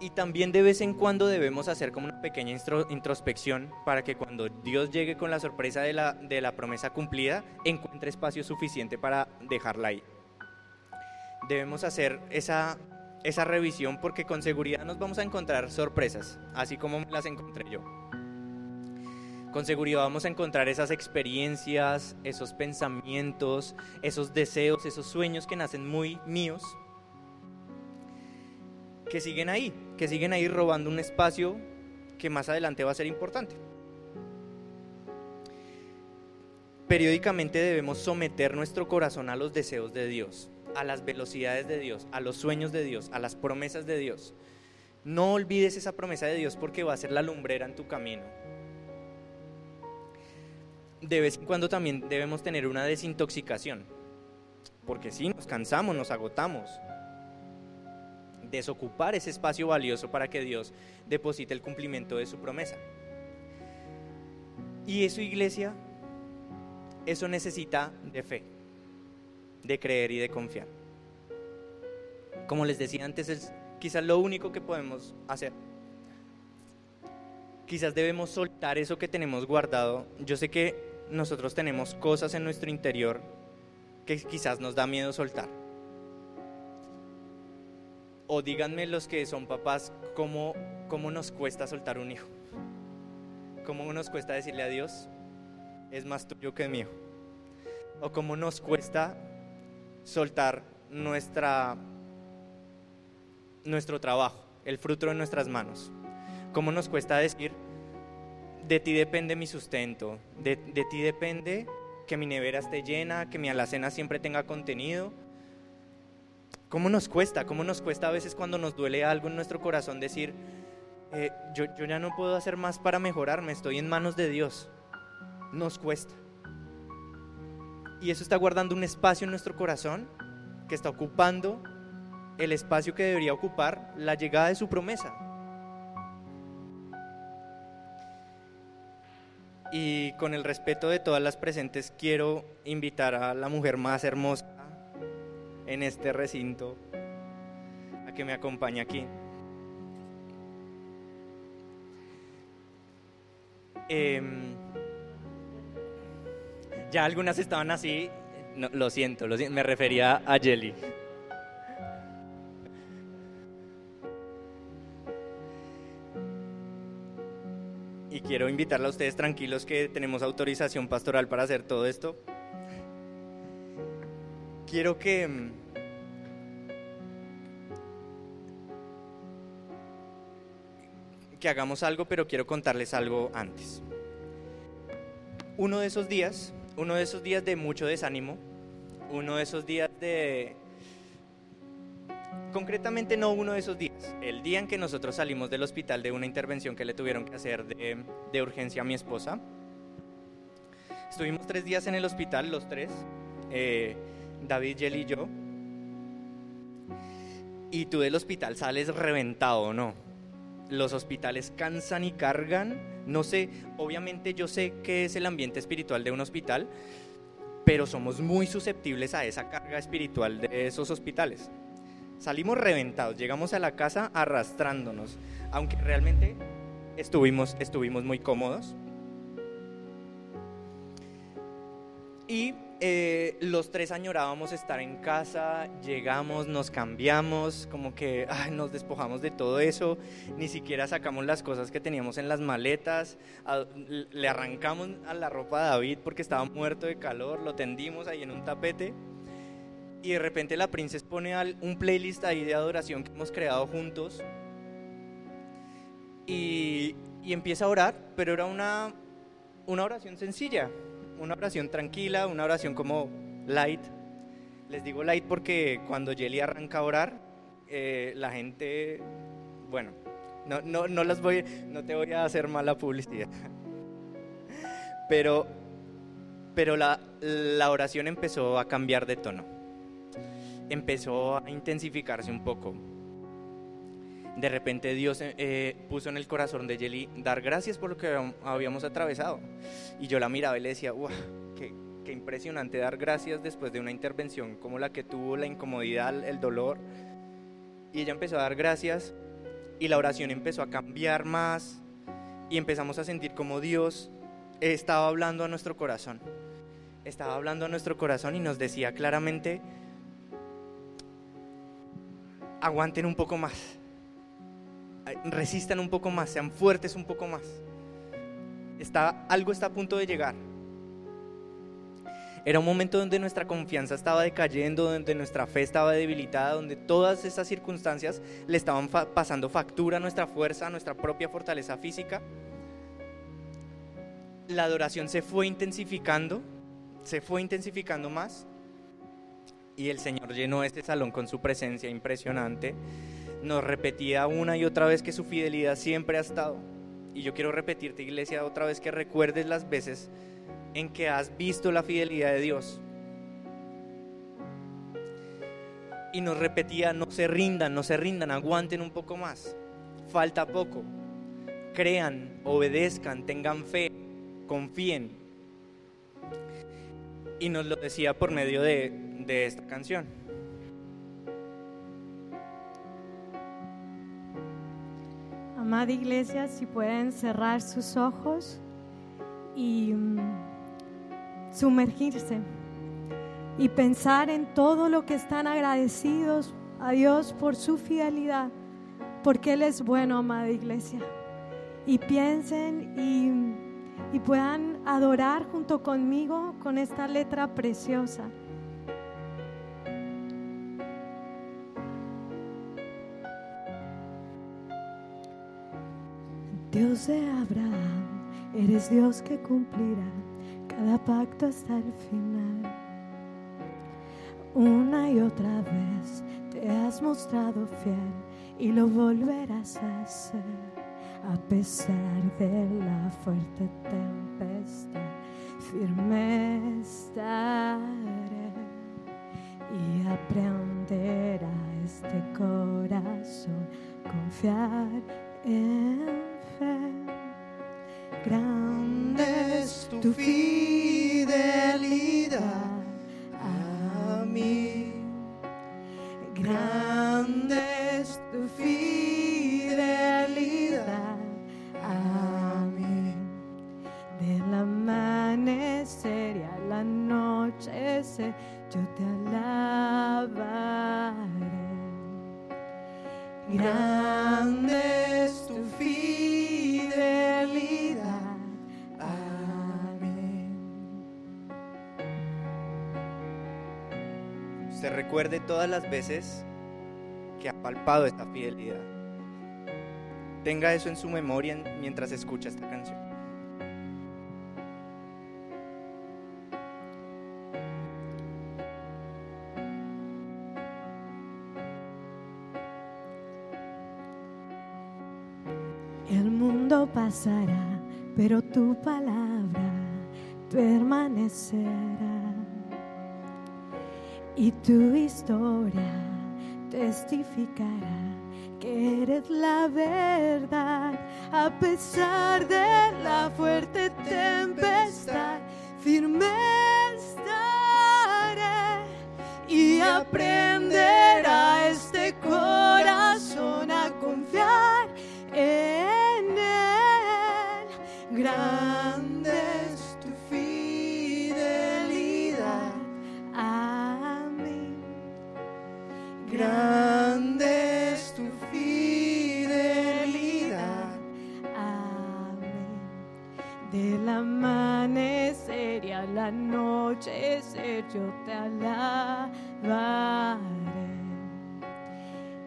Y también de vez en cuando debemos hacer como una pequeña introspección para que cuando Dios llegue con la sorpresa de la, de la promesa cumplida, encuentre espacio suficiente para dejarla ahí debemos hacer esa, esa revisión porque con seguridad nos vamos a encontrar sorpresas, así como las encontré yo. Con seguridad vamos a encontrar esas experiencias, esos pensamientos, esos deseos, esos sueños que nacen muy míos, que siguen ahí, que siguen ahí robando un espacio que más adelante va a ser importante. Periódicamente debemos someter nuestro corazón a los deseos de Dios a las velocidades de Dios, a los sueños de Dios, a las promesas de Dios. No olvides esa promesa de Dios porque va a ser la lumbrera en tu camino. De vez en cuando también debemos tener una desintoxicación, porque si nos cansamos, nos agotamos. Desocupar ese espacio valioso para que Dios deposite el cumplimiento de su promesa. Y eso, iglesia, eso necesita de fe de creer y de confiar. Como les decía antes, es quizás lo único que podemos hacer. Quizás debemos soltar eso que tenemos guardado. Yo sé que nosotros tenemos cosas en nuestro interior que quizás nos da miedo soltar. O díganme los que son papás, ¿cómo, cómo nos cuesta soltar un hijo? ¿Cómo nos cuesta decirle a Dios, es más tuyo que mío? ¿O cómo nos cuesta soltar nuestra, nuestro trabajo, el fruto de nuestras manos? ¿Cómo nos cuesta decir, de ti depende mi sustento, de, de ti depende que mi nevera esté llena, que mi alacena siempre tenga contenido? ¿Cómo nos cuesta? ¿Cómo nos cuesta a veces cuando nos duele algo en nuestro corazón decir, eh, yo, yo ya no puedo hacer más para mejorarme, estoy en manos de Dios? Nos cuesta. Y eso está guardando un espacio en nuestro corazón que está ocupando el espacio que debería ocupar la llegada de su promesa. Y con el respeto de todas las presentes, quiero invitar a la mujer más hermosa en este recinto a que me acompañe aquí. Em, ya algunas estaban así, lo, siento, lo siento, me refería a Jelly. Y quiero invitarla a ustedes tranquilos que tenemos autorización pastoral para hacer todo esto. Quiero que em, que hagamos algo, pero quiero contarles algo antes. Uno de esos días, uno de esos días de mucho desánimo, uno de esos días de... Concretamente no uno de esos días, el día en que nosotros salimos del hospital de una intervención que le tuvieron que hacer de, urgencia a mi esposa. Estuvimos tres días en el hospital, los tres, eh, David, Jelly y yo. Y tú del hospital sales reventado, ¿no? los hospitales cansan y cargan. No sé, obviamente yo sé que es el ambiente espiritual de un hospital, pero somos muy susceptibles a esa carga espiritual de esos hospitales. Salimos reventados, llegamos a la casa arrastrándonos, aunque realmente estuvimos, estuvimos muy cómodos. Y eh, los tres añorábamos estar en casa, llegamos, nos cambiamos, como que nos despojamos de todo eso, ni siquiera sacamos las cosas que teníamos en las maletas, le arrancamos a la ropa a David porque estaba muerto de calor, lo tendimos ahí en un tapete y de repente la princesa pone un playlist ahí de adoración que hemos creado juntos y, y empieza a orar, pero era una, una oración sencilla una oración tranquila, una oración como light. Les digo light porque cuando Jelly arranca a orar, eh, la gente, bueno, no, no, no, las voy, no te voy a hacer mala publicidad. Pero, pero la, la oración empezó a cambiar de tono. Empezó a intensificarse un poco de repente Dios eh, eh, puso en el corazón de Jelly dar gracias por lo que habíamos atravesado. Y yo la miraba y le decía, wow, qué, qué, impresionante dar gracias después de una intervención como la que tuvo, la incomodidad, el dolor. Y ella empezó a dar gracias y la oración empezó a cambiar más y empezamos a sentir como Dios estaba hablando a nuestro corazón. Estaba hablando a nuestro corazón y nos decía claramente, aguanten un poco más resistan un poco más, sean fuertes un poco más. Está, algo está a punto de llegar. Era un momento donde nuestra confianza estaba decayendo, donde nuestra fe estaba debilitada, donde todas esas circunstancias le estaban pasando factura a nuestra fuerza, a nuestra propia fortaleza física. La adoración se fue intensificando, se fue intensificando más y el Señor llenó este salón con su presencia impresionante nos repetía una y otra vez que su fidelidad siempre ha estado. Y yo quiero repetirte, iglesia, otra vez que recuerdes las veces en que has visto la fidelidad de Dios. Y nos repetía, no se rindan, no se rindan, aguanten un poco más. Falta poco. Crean, obedezcan, tengan fe, confíen. Y nos lo decía por medio de, de esta canción. Amada iglesia, si pueden cerrar sus ojos y mm, sumergirse y pensar en todo lo que están agradecidos a Dios por su fidelidad, porque Él es bueno, amada iglesia. Y piensen y, y puedan adorar junto conmigo con esta letra preciosa. Dios de Abraham, eres Dios que cumplirá cada pacto hasta el final. Una y otra vez te has mostrado fiel y lo volverás a hacer a pesar de la fuerte tempestad. Firme estaré y aprenderá este corazón confiar en Todas las veces que ha palpado esta fidelidad. Tenga eso en su memoria mientras escucha esta canción. A pesar yo te alabaré.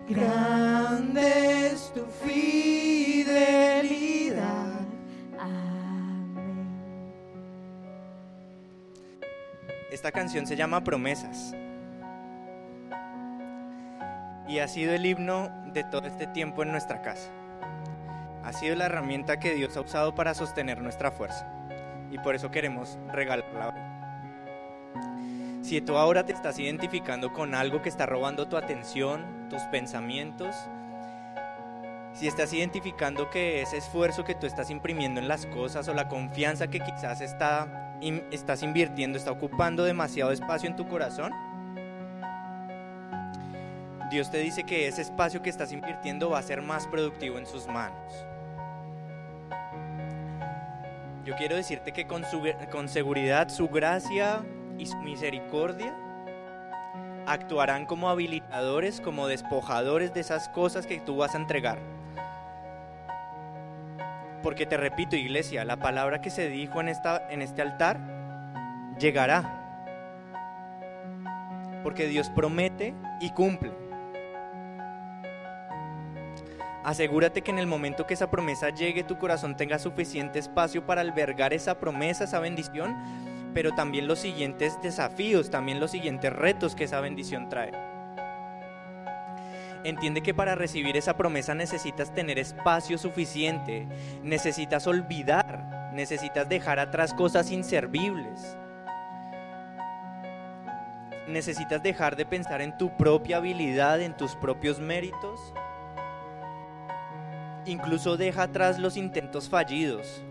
Grande es tu fidelidad a mí. Esta canción se llama Promesas. Y ha sido el himno de todo este tiempo en nuestra casa. Ha sido la herramienta que Dios ha usado para sostener nuestra fuerza. Y por eso queremos regalarla. Si tú ahora te estás identificando con algo que está robando tu atención, tus pensamientos, si estás identificando que ese esfuerzo que tú estás imprimiendo en las cosas o la confianza que quizás está, estás invirtiendo está ocupando demasiado espacio en tu corazón, Dios te dice que ese espacio que estás invirtiendo va a ser más productivo en sus manos. Yo quiero decirte que con seguridad su gracia y su misericordia actuarán como habilitadores, como despojadores de esas cosas que tú vas a entregar. Porque te repito, iglesia, la palabra que se dijo en, esta, en este altar llegará. Porque Dios promete y cumple. Asegúrate que en el momento que esa promesa llegue, tu corazón tenga suficiente espacio para albergar esa promesa, esa bendición, pero también los siguientes desafíos, también los siguientes retos que esa bendición trae. Entiende que para recibir esa promesa necesitas tener espacio suficiente, necesitas olvidar, necesitas dejar atrás cosas inservibles. Necesitas dejar de pensar en tu propia habilidad, en tus propios méritos. Incluso deja atrás los intentos fallidos,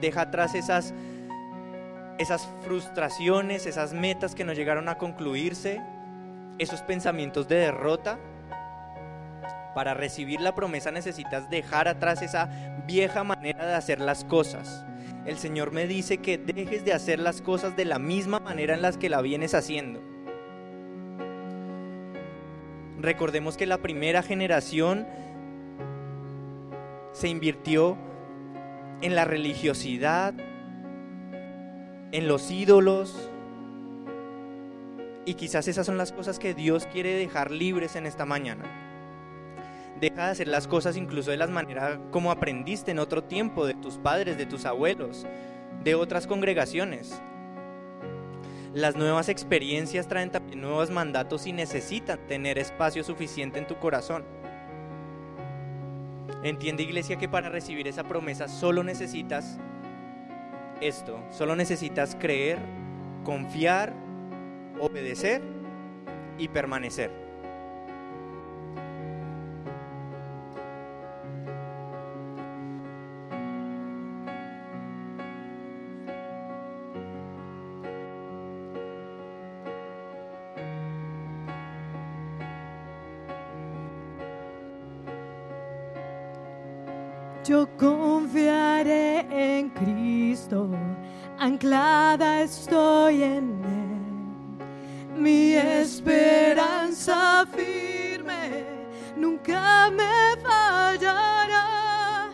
deja atrás esas esas frustraciones, esas metas que no llegaron a concluirse, esos pensamientos de derrota. Para recibir la promesa necesitas dejar atrás esa vieja manera de hacer las cosas. El Señor me dice que dejes de hacer las cosas de la misma manera en las que la vienes haciendo. Recordemos que la primera generación se invirtió en la religiosidad, en los ídolos. Y quizás esas son las cosas que Dios quiere dejar libres en esta mañana. Deja de hacer las cosas incluso de las maneras como aprendiste en otro tiempo, de tus padres, de tus abuelos, de otras congregaciones. Las nuevas experiencias traen también nuevos mandatos y necesitan tener espacio suficiente en tu corazón. Entiende iglesia que para recibir esa promesa solo necesitas esto, solo necesitas creer, confiar, obedecer y permanecer. Yo en Anclada estoy en Él. Mi esperanza firme nunca me fallará.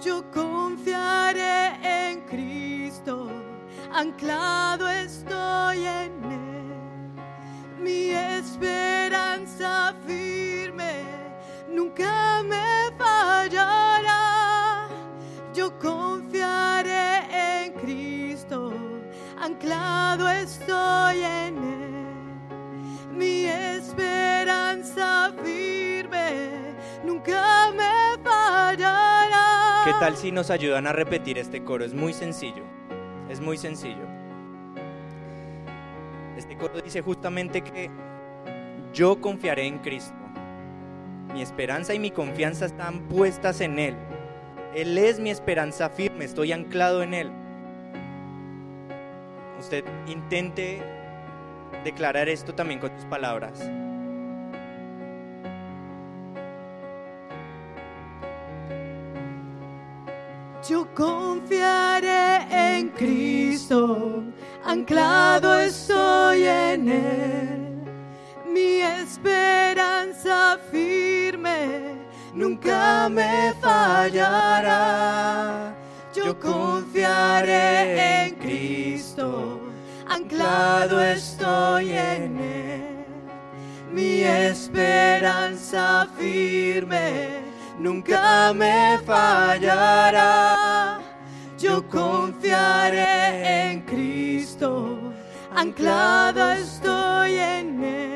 Yo confiaré en Cristo, anclado estoy en Él. Mi esperanza firme nunca me fallará yo confiaré anclado estoy en Él. Mi esperanza firme nunca me fallará. ¿Qué tal si nos ayudan a repetir este coro? Es muy sencillo, es muy sencillo. Este coro dice justamente que yo confiaré en Cristo. Mi esperanza y mi confianza están puestas en Él. Él es mi esperanza firme, estoy anclado en Él. Usted intente declarar esto también con tus palabras. Yo confiaré en Cristo, anclado estoy en Él, mi esperanza firme nunca me fallará. Yo confiaré en Cristo, anclado estoy en Él. Mi esperanza firme nunca me fallará. Yo confiaré en Cristo, anclado estoy en Él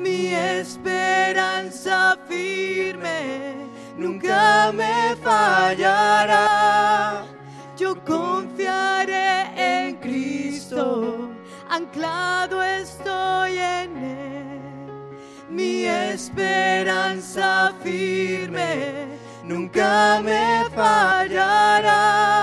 mi esperanza firme nunca me fallará. Yo confiaré en Cristo, anclado estoy en Él. Mi esperanza firme nunca me fallará.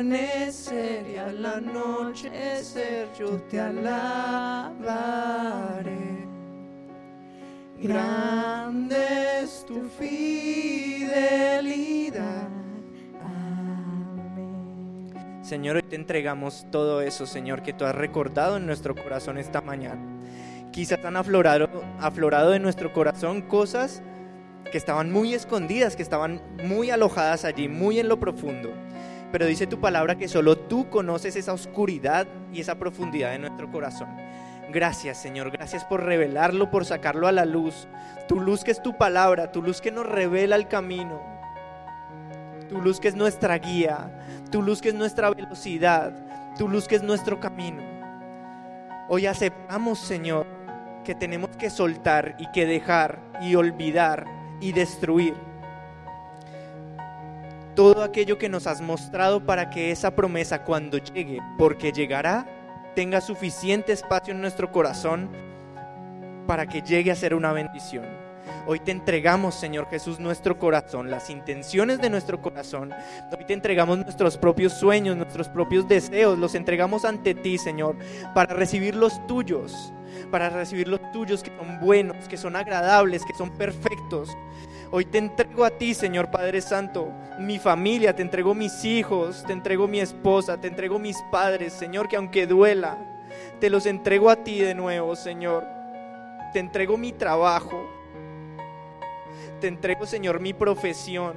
Amanecer y al anochecer yo te alabaré. Grande es tu fidelidad. Amén. Señor, hoy te entregamos todo eso, Señor, que tú has recordado en nuestro corazón esta mañana quizás han aflorado, aflorado en nuestro corazón cosas que estaban muy escondidas, que estaban muy alojadas allí, muy en lo profundo. Pero dice tu palabra que solo tú conoces esa oscuridad y esa profundidad de nuestro corazón. Gracias Señor, gracias por revelarlo, por sacarlo a la luz. Tu luz que es tu palabra, tu luz que nos revela el camino. Tu luz que es nuestra guía, tu luz que es nuestra velocidad, tu luz que es nuestro camino. Hoy aceptamos Señor que tenemos que soltar y que dejar y olvidar y destruir todo aquello que nos has mostrado para que esa promesa cuando llegue, porque llegará, tenga suficiente espacio en nuestro corazón para que llegue a ser una bendición. Hoy te entregamos, Señor Jesús, nuestro corazón, las intenciones de nuestro corazón. Hoy te entregamos nuestros propios sueños, nuestros propios deseos. Los entregamos ante ti, Señor, para recibir los tuyos, para recibir los tuyos que son buenos, que son agradables, que son perfectos. Hoy te entrego a ti, Señor Padre Santo, mi familia, te entrego mis hijos, te entrego mi esposa, te entrego mis padres, Señor, que aunque duela, te los entrego a ti de nuevo, Señor. Te entrego mi trabajo, te entrego, Señor, mi profesión,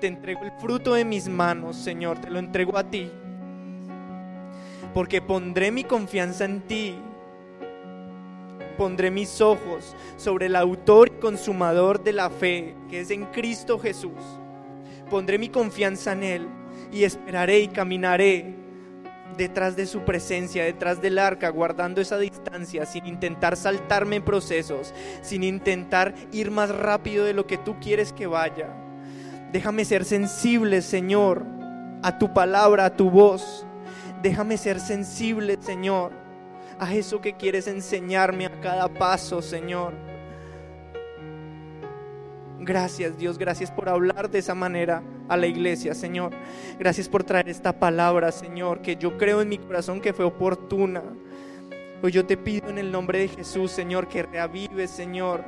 te entrego el fruto de mis manos, Señor, te lo entrego a ti. Porque pondré mi confianza en ti pondré mis ojos sobre el autor y consumador de la fe, que es en Cristo Jesús. Pondré mi confianza en Él y esperaré y caminaré detrás de su presencia, detrás del arca, guardando esa distancia, sin intentar saltarme en procesos, sin intentar ir más rápido de lo que tú quieres que vaya. Déjame ser sensible, Señor, a tu palabra, a tu voz. Déjame ser sensible, Señor, a eso que quieres enseñarme a cada paso, Señor. Gracias Dios, gracias por hablar de esa manera a la iglesia, Señor. Gracias por traer esta palabra, Señor, que yo creo en mi corazón que fue oportuna. Hoy yo te pido en el nombre de Jesús, Señor, que reavives, Señor,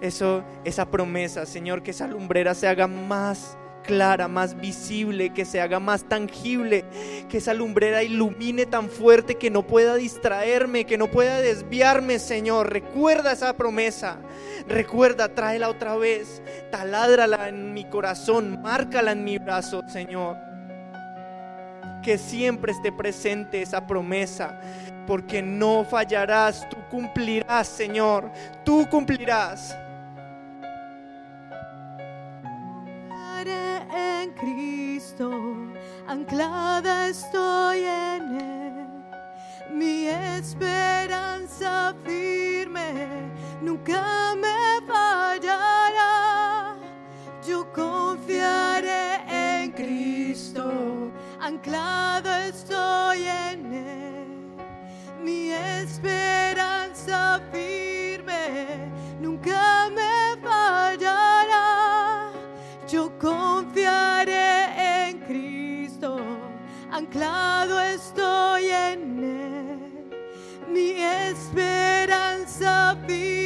eso, esa promesa, Señor, que esa lumbrera se haga más clara, más visible, que se haga más tangible, que esa lumbrera ilumine tan fuerte que no pueda distraerme, que no pueda desviarme, Señor. Recuerda esa promesa, recuerda, tráela otra vez, taládrala en mi corazón, márcala en mi brazo, Señor. Que siempre esté presente esa promesa, porque no fallarás, tú cumplirás, Señor, tú cumplirás. En Cristo, anclada estoy en Él. Mi esperanza firme nunca me fallará. Yo confiaré en Cristo, anclado estoy en Él. Mi esperanza firme anclado estoy en Él. Mi esperanza firme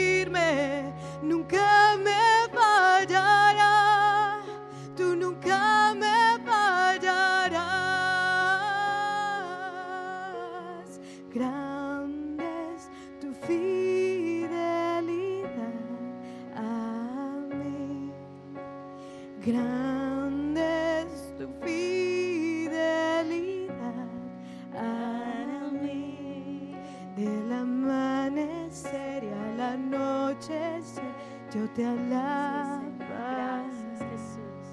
te alabo. Gracias, Jesús.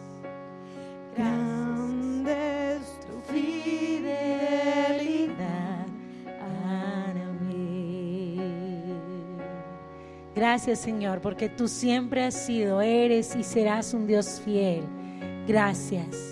Grande es tu fidelidad a mí. Gracias, Señor, porque tú siempre has sido, eres y serás un Dios fiel. Gracias.